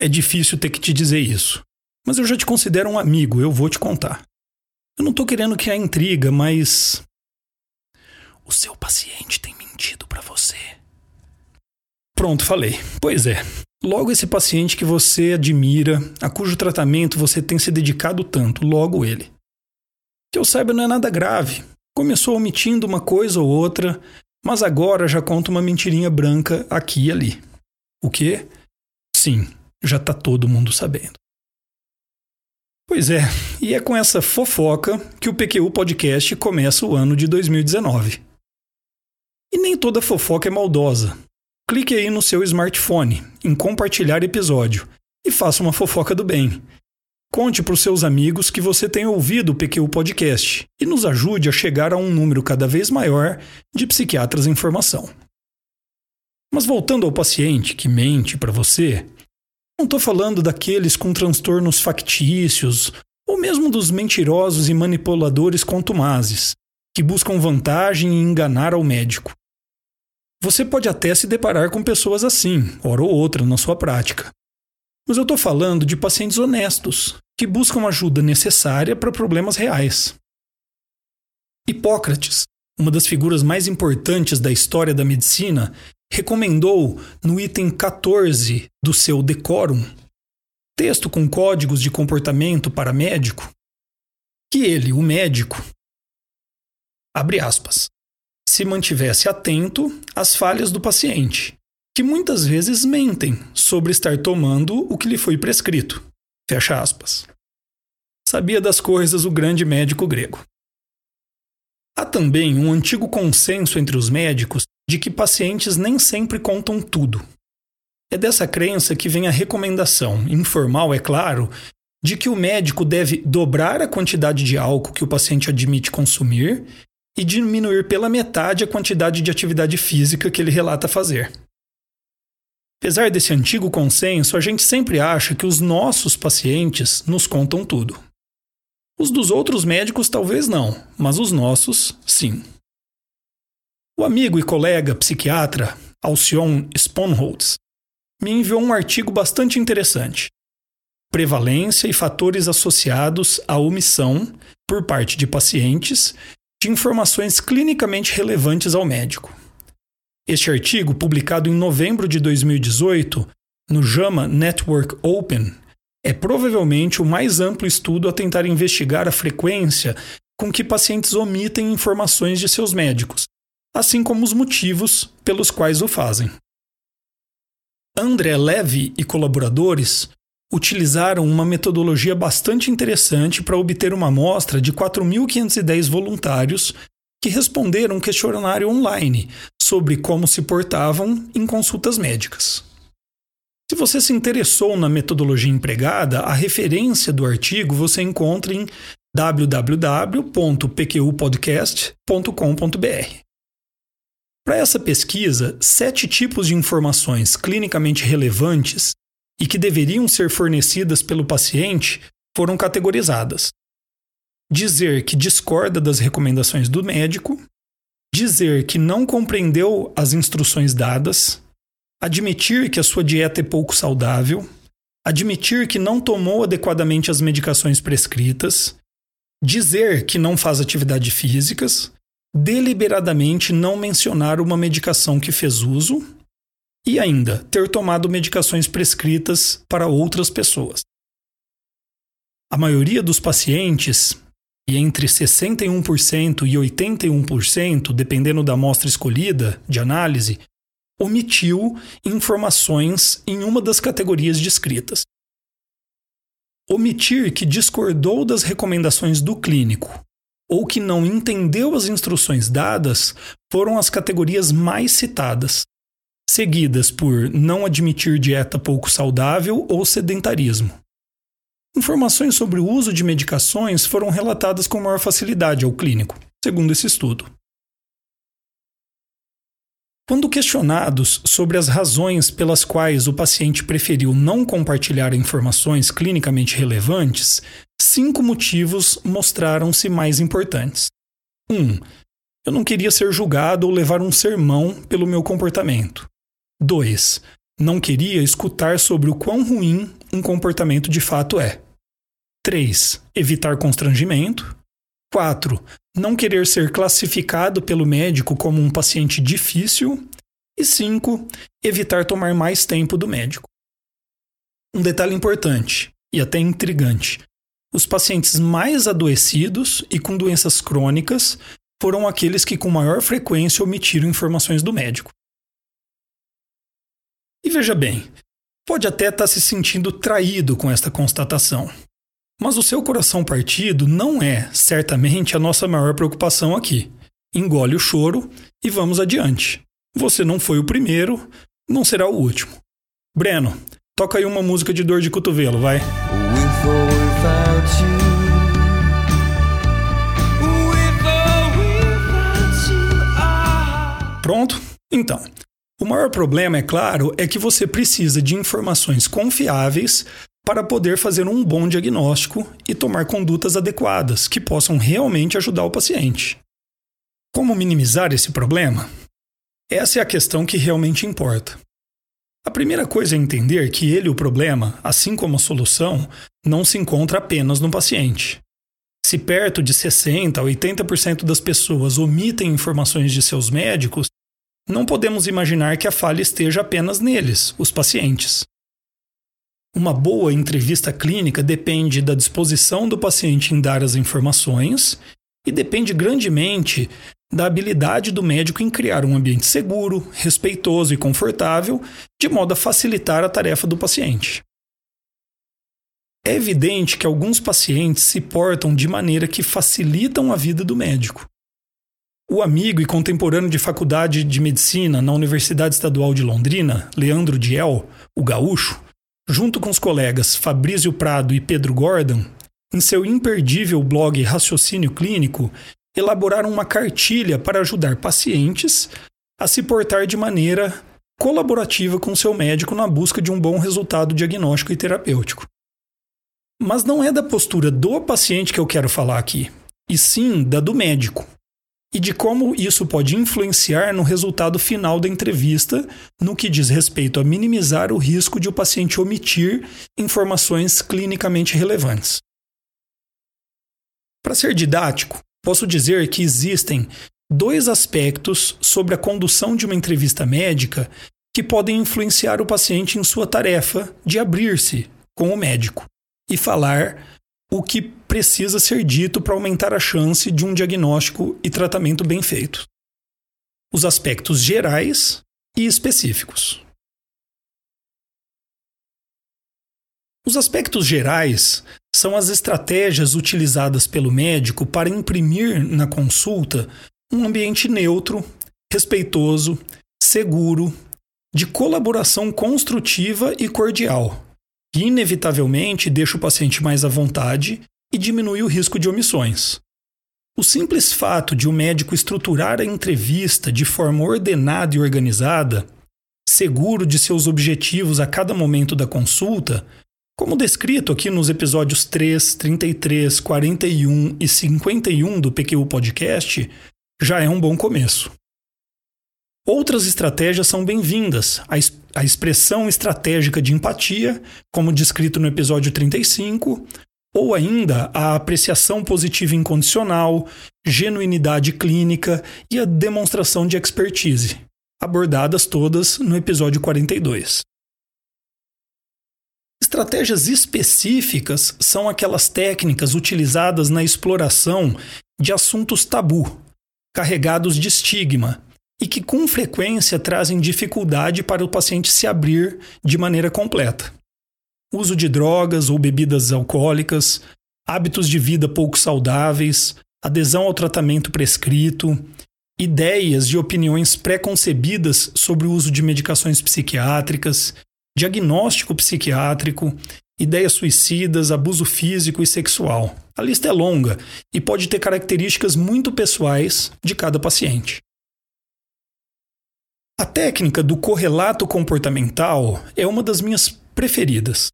é difícil ter que te dizer isso. Mas eu já te considero um amigo, eu vou te contar. Eu não tô querendo criar intriga, mas. O seu paciente tem mentido para você. Pronto, falei. Pois é. Logo esse paciente que você admira, a cujo tratamento você tem se dedicado tanto, logo ele. Que eu saiba, não é nada grave. Começou omitindo uma coisa ou outra, mas agora já conta uma mentirinha branca aqui e ali. O quê? Sim, já tá todo mundo sabendo. Pois é, e é com essa fofoca que o PQU Podcast começa o ano de 2019. E nem toda fofoca é maldosa. Clique aí no seu smartphone em compartilhar episódio e faça uma fofoca do bem. Conte para os seus amigos que você tem ouvido o PQU Podcast e nos ajude a chegar a um número cada vez maior de psiquiatras em formação. Mas voltando ao paciente que mente para você, não estou falando daqueles com transtornos factícios ou mesmo dos mentirosos e manipuladores contumazes, que buscam vantagem em enganar ao médico. Você pode até se deparar com pessoas assim, hora ou outra, na sua prática. Mas eu estou falando de pacientes honestos, que buscam ajuda necessária para problemas reais. Hipócrates, uma das figuras mais importantes da história da medicina, recomendou no item 14 do seu Decorum, texto com códigos de comportamento para médico, que ele, o médico, abre aspas, se mantivesse atento às falhas do paciente, que muitas vezes mentem sobre estar tomando o que lhe foi prescrito. Fecha aspas. Sabia das coisas o grande médico grego. Há também um antigo consenso entre os médicos de que pacientes nem sempre contam tudo. É dessa crença que vem a recomendação, informal, é claro, de que o médico deve dobrar a quantidade de álcool que o paciente admite consumir e diminuir pela metade a quantidade de atividade física que ele relata fazer. Apesar desse antigo consenso, a gente sempre acha que os nossos pacientes nos contam tudo. Os dos outros médicos talvez não, mas os nossos, sim. O amigo e colega psiquiatra Alcion Sponholtz me enviou um artigo bastante interessante. Prevalência e fatores associados à omissão, por parte de pacientes, de informações clinicamente relevantes ao médico. Este artigo, publicado em novembro de 2018 no JAMA Network Open, é provavelmente o mais amplo estudo a tentar investigar a frequência com que pacientes omitem informações de seus médicos, assim como os motivos pelos quais o fazem. André Levy e colaboradores utilizaram uma metodologia bastante interessante para obter uma amostra de 4.510 voluntários que responderam um questionário online sobre como se portavam em consultas médicas. Se você se interessou na metodologia empregada, a referência do artigo você encontra em www.pqpodcast.com.br. Para essa pesquisa, sete tipos de informações clinicamente relevantes e que deveriam ser fornecidas pelo paciente foram categorizadas. Dizer que discorda das recomendações do médico, dizer que não compreendeu as instruções dadas, admitir que a sua dieta é pouco saudável, admitir que não tomou adequadamente as medicações prescritas, dizer que não faz atividades físicas, deliberadamente não mencionar uma medicação que fez uso e ainda ter tomado medicações prescritas para outras pessoas. A maioria dos pacientes, e entre 61% e 81%, dependendo da amostra escolhida de análise, omitiu informações em uma das categorias descritas. Omitir que discordou das recomendações do clínico ou que não entendeu as instruções dadas foram as categorias mais citadas, seguidas por não admitir dieta pouco saudável ou sedentarismo. informações sobre o uso de medicações foram relatadas com maior facilidade ao clínico, segundo esse estudo. Quando questionados sobre as razões pelas quais o paciente preferiu não compartilhar informações clinicamente relevantes, cinco motivos mostraram-se mais importantes. 1. Um, eu não queria ser julgado ou levar um sermão pelo meu comportamento. 2. Não queria escutar sobre o quão ruim um comportamento de fato é. 3. Evitar constrangimento. 4. Não querer ser classificado pelo médico como um paciente difícil. E 5. Evitar tomar mais tempo do médico. Um detalhe importante e até intrigante: os pacientes mais adoecidos e com doenças crônicas foram aqueles que com maior frequência omitiram informações do médico. E veja bem, pode até estar se sentindo traído com esta constatação. Mas o seu coração partido não é, certamente, a nossa maior preocupação aqui. Engole o choro e vamos adiante. Você não foi o primeiro, não será o último. Breno, toca aí uma música de dor de cotovelo, vai. Pronto? Então, o maior problema, é claro, é que você precisa de informações confiáveis para poder fazer um bom diagnóstico e tomar condutas adequadas que possam realmente ajudar o paciente. Como minimizar esse problema? Essa é a questão que realmente importa. A primeira coisa é entender que ele, o problema, assim como a solução, não se encontra apenas no paciente. Se perto de 60 a 80% das pessoas omitem informações de seus médicos, não podemos imaginar que a falha esteja apenas neles, os pacientes. Uma boa entrevista clínica depende da disposição do paciente em dar as informações e depende grandemente da habilidade do médico em criar um ambiente seguro, respeitoso e confortável, de modo a facilitar a tarefa do paciente. É evidente que alguns pacientes se portam de maneira que facilitam a vida do médico. O amigo e contemporâneo de faculdade de medicina na Universidade Estadual de Londrina, Leandro Diel, o gaúcho, junto com os colegas Fabrício Prado e Pedro Gordon, em seu imperdível blog Raciocínio Clínico, elaboraram uma cartilha para ajudar pacientes a se portar de maneira colaborativa com seu médico na busca de um bom resultado diagnóstico e terapêutico. Mas não é da postura do paciente que eu quero falar aqui, e sim da do médico, e de como isso pode influenciar no resultado final da entrevista, no que diz respeito a minimizar o risco de o paciente omitir informações clinicamente relevantes. Para ser didático, posso dizer que existem dois aspectos sobre a condução de uma entrevista médica que podem influenciar o paciente em sua tarefa de abrir-se com o médico e falar o que precisa ser dito para aumentar a chance de um diagnóstico e tratamento bem feito. Os aspectos gerais e específicos. Os aspectos gerais são as estratégias utilizadas pelo médico para imprimir na consulta um ambiente neutro, respeitoso, seguro, de colaboração construtiva e cordial, que inevitavelmente deixa o paciente mais à vontade e diminui o risco de omissões. O simples fato de o médico estruturar a entrevista de forma ordenada e organizada, seguro de seus objetivos a cada momento da consulta, como descrito aqui nos episódios 3, 33, 41 e 51 do PQ Podcast, já é um bom começo. Outras estratégias são bem-vindas. A, a expressão estratégica de empatia, como descrito no episódio 35, ou ainda a apreciação positiva incondicional, genuinidade clínica e a demonstração de expertise, abordadas todas no episódio 42. Estratégias específicas são aquelas técnicas utilizadas na exploração de assuntos tabu, carregados de estigma, e que com frequência trazem dificuldade para o paciente se abrir de maneira completa. Uso de drogas ou bebidas alcoólicas, hábitos de vida pouco saudáveis, adesão ao tratamento prescrito, ideias e opiniões pré-concebidas sobre o uso de medicações psiquiátricas, diagnóstico psiquiátrico ideias suicidas, abuso físico e sexual. A lista é longa e pode ter características muito pessoais de cada paciente. A técnica do correlato comportamental é uma das minhas preferidas.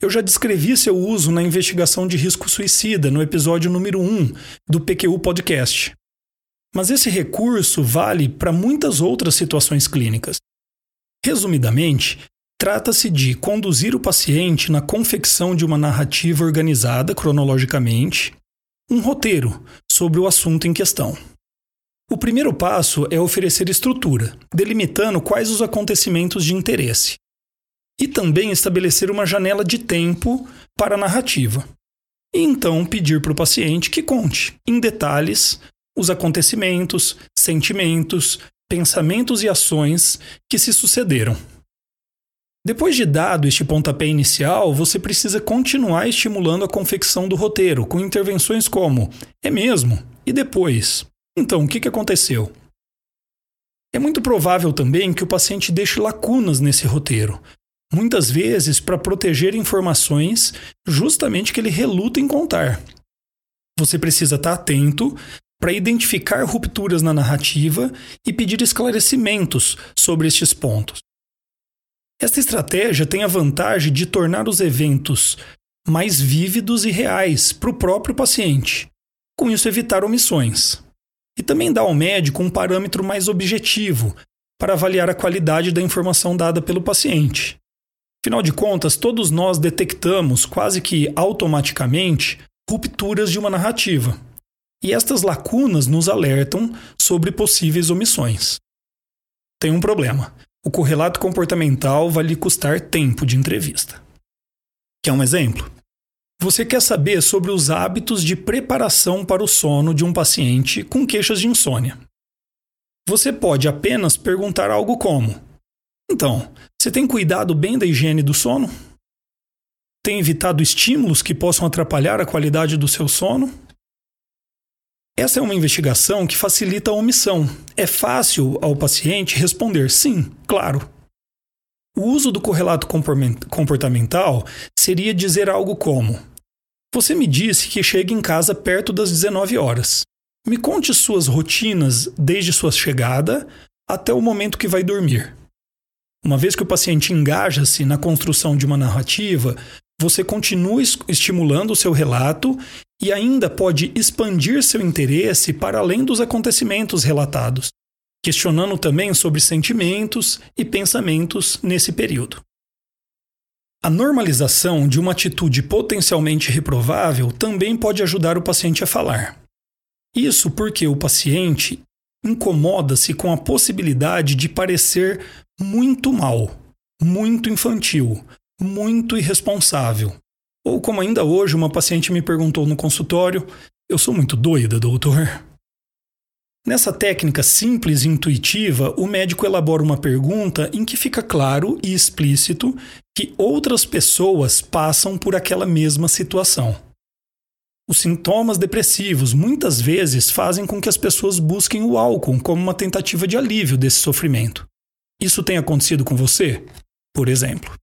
Eu já descrevi seu uso na investigação de risco suicida no episódio número 1 do PQU Podcast. Mas esse recurso vale para muitas outras situações clínicas. Resumidamente, trata-se de conduzir o paciente na confecção de uma narrativa organizada cronologicamente, um roteiro sobre o assunto em questão. O primeiro passo é oferecer estrutura, delimitando quais os acontecimentos de interesse e também estabelecer uma janela de tempo para a narrativa. E então pedir para o paciente que conte, em detalhes, os acontecimentos, sentimentos, pensamentos e ações que se sucederam. Depois de dado este pontapé inicial, você precisa continuar estimulando a confecção do roteiro com intervenções como: é mesmo? E depois? Então, o que aconteceu? É muito provável também que o paciente deixe lacunas nesse roteiro, muitas vezes para proteger informações justamente que ele reluta em contar. Você precisa estar atento para identificar rupturas na narrativa e pedir esclarecimentos sobre estes pontos. Esta estratégia tem a vantagem de tornar os eventos mais vívidos e reais para o próprio paciente, com isso evitar omissões. E também dá ao médico um parâmetro mais objetivo para avaliar a qualidade da informação dada pelo paciente. Afinal de contas, todos nós detectamos quase que automaticamente rupturas de uma narrativa. E estas lacunas nos alertam sobre possíveis omissões. Tem um problema. O correlato comportamental vai lhe custar tempo de entrevista. Quer um exemplo? Você quer saber sobre os hábitos de preparação para o sono de um paciente com queixas de insônia. Você pode apenas perguntar algo como: então, você tem cuidado bem da higiene do sono? Tem evitado estímulos que possam atrapalhar a qualidade do seu sono? Essa é uma investigação que facilita a omissão. É fácil ao paciente responder sim, claro. O uso do correlato comportamental seria dizer algo como: Você me disse que chega em casa perto das 19 horas. Me conte suas rotinas desde sua chegada até o momento que vai dormir. Uma vez que o paciente engaja-se na construção de uma narrativa, você continua estimulando o seu relato e ainda pode expandir seu interesse para além dos acontecimentos relatados, questionando também sobre sentimentos e pensamentos nesse período. A normalização de uma atitude potencialmente reprovável também pode ajudar o paciente a falar. Isso porque o paciente incomoda-se com a possibilidade de parecer muito mal, muito infantil, muito irresponsável. Ou como ainda hoje uma paciente me perguntou no consultório: Eu sou muito doida, doutor? Nessa técnica simples e intuitiva, o médico elabora uma pergunta em que fica claro e explícito que outras pessoas passam por aquela mesma situação. Os sintomas depressivos muitas vezes fazem com que as pessoas busquem o álcool como uma tentativa de alívio desse sofrimento. Isso tem acontecido com você? Por exemplo.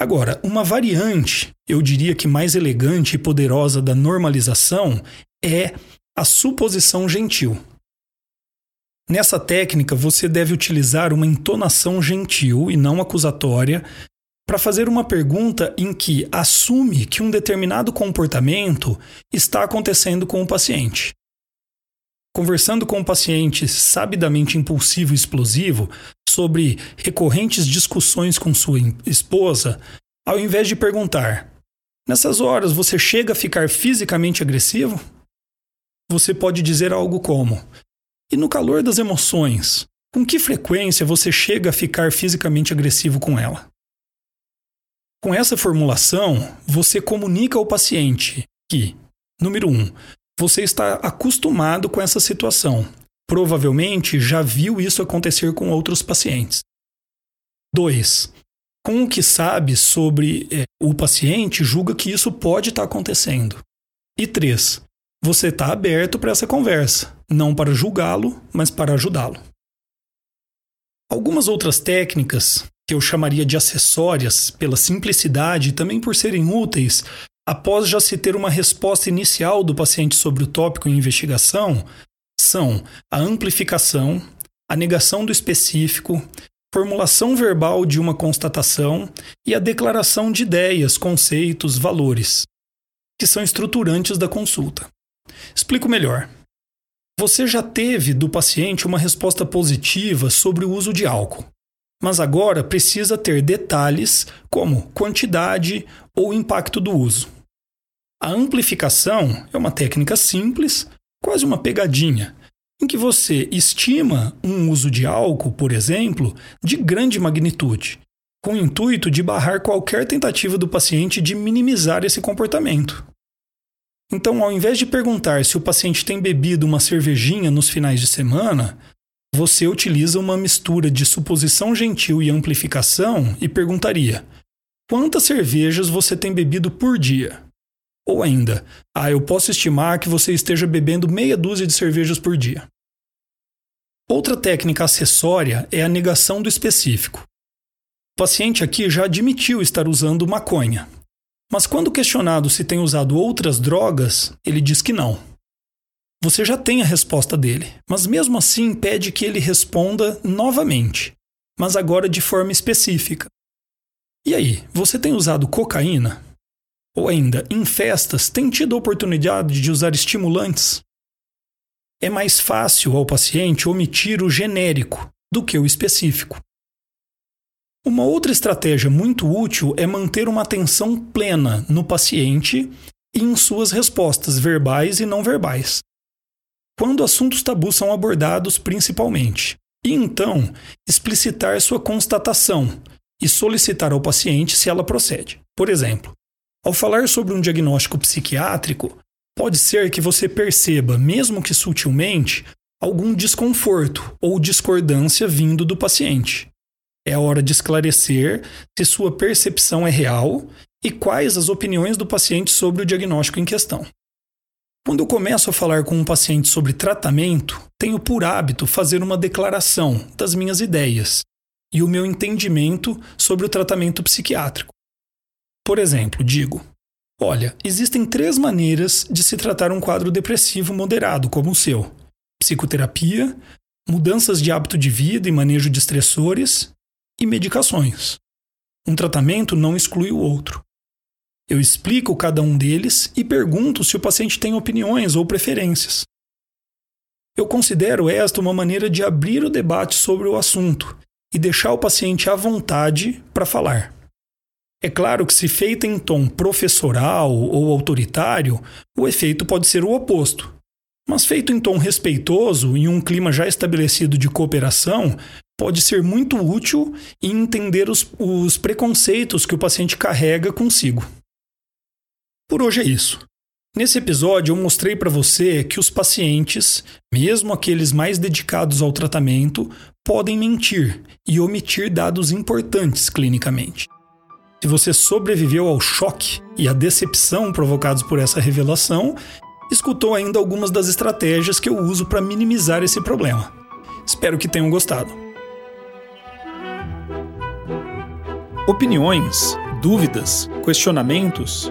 Agora, uma variante, eu diria que mais elegante e poderosa da normalização é a suposição gentil. Nessa técnica, você deve utilizar uma entonação gentil e não acusatória para fazer uma pergunta em que assume que um determinado comportamento está acontecendo com o paciente. Conversando com o paciente sabidamente impulsivo e explosivo sobre recorrentes discussões com sua esposa, ao invés de perguntar: Nessas horas você chega a ficar fisicamente agressivo? Você pode dizer algo como: E no calor das emoções, com que frequência você chega a ficar fisicamente agressivo com ela? Com essa formulação, você comunica ao paciente que, número um, você está acostumado com essa situação. Provavelmente já viu isso acontecer com outros pacientes. 2. Com o que sabe sobre é, o paciente, julga que isso pode estar acontecendo. E 3. Você está aberto para essa conversa, não para julgá-lo, mas para ajudá-lo. Algumas outras técnicas que eu chamaria de acessórias, pela simplicidade e também por serem úteis, após já se ter uma resposta inicial do paciente sobre o tópico em investigação, são a amplificação, a negação do específico, formulação verbal de uma constatação e a declaração de ideias, conceitos, valores, que são estruturantes da consulta. Explico melhor. Você já teve do paciente uma resposta positiva sobre o uso de álcool, mas agora precisa ter detalhes como quantidade ou impacto do uso. A amplificação é uma técnica simples, quase uma pegadinha, em que você estima um uso de álcool, por exemplo, de grande magnitude, com o intuito de barrar qualquer tentativa do paciente de minimizar esse comportamento. Então, ao invés de perguntar se o paciente tem bebido uma cervejinha nos finais de semana, você utiliza uma mistura de suposição gentil e amplificação e perguntaria: quantas cervejas você tem bebido por dia? Ou ainda, ah, eu posso estimar que você esteja bebendo meia dúzia de cervejas por dia. Outra técnica acessória é a negação do específico. O paciente aqui já admitiu estar usando maconha, mas quando questionado se tem usado outras drogas, ele diz que não. Você já tem a resposta dele, mas mesmo assim pede que ele responda novamente, mas agora de forma específica. E aí, você tem usado cocaína? Ou ainda, em festas, tem tido a oportunidade de usar estimulantes? É mais fácil ao paciente omitir o genérico do que o específico. Uma outra estratégia muito útil é manter uma atenção plena no paciente e em suas respostas verbais e não verbais. Quando assuntos tabus são abordados principalmente. E então, explicitar sua constatação e solicitar ao paciente se ela procede. Por exemplo, ao falar sobre um diagnóstico psiquiátrico, pode ser que você perceba, mesmo que sutilmente, algum desconforto ou discordância vindo do paciente. É hora de esclarecer se sua percepção é real e quais as opiniões do paciente sobre o diagnóstico em questão. Quando eu começo a falar com um paciente sobre tratamento, tenho por hábito fazer uma declaração das minhas ideias e o meu entendimento sobre o tratamento psiquiátrico. Por exemplo, digo: Olha, existem três maneiras de se tratar um quadro depressivo moderado como o seu: psicoterapia, mudanças de hábito de vida e manejo de estressores e medicações. Um tratamento não exclui o outro. Eu explico cada um deles e pergunto se o paciente tem opiniões ou preferências. Eu considero esta uma maneira de abrir o debate sobre o assunto e deixar o paciente à vontade para falar. É claro que, se feita em tom professoral ou autoritário, o efeito pode ser o oposto. Mas feito em tom respeitoso, em um clima já estabelecido de cooperação, pode ser muito útil em entender os, os preconceitos que o paciente carrega consigo. Por hoje é isso. Nesse episódio, eu mostrei para você que os pacientes, mesmo aqueles mais dedicados ao tratamento, podem mentir e omitir dados importantes clinicamente. Se você sobreviveu ao choque e à decepção provocados por essa revelação, escutou ainda algumas das estratégias que eu uso para minimizar esse problema. Espero que tenham gostado. Opiniões, dúvidas, questionamentos?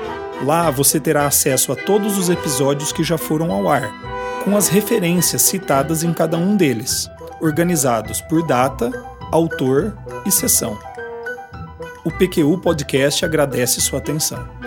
Lá você terá acesso a todos os episódios que já foram ao ar, com as referências citadas em cada um deles, organizados por data, autor e sessão. O PQU Podcast agradece sua atenção.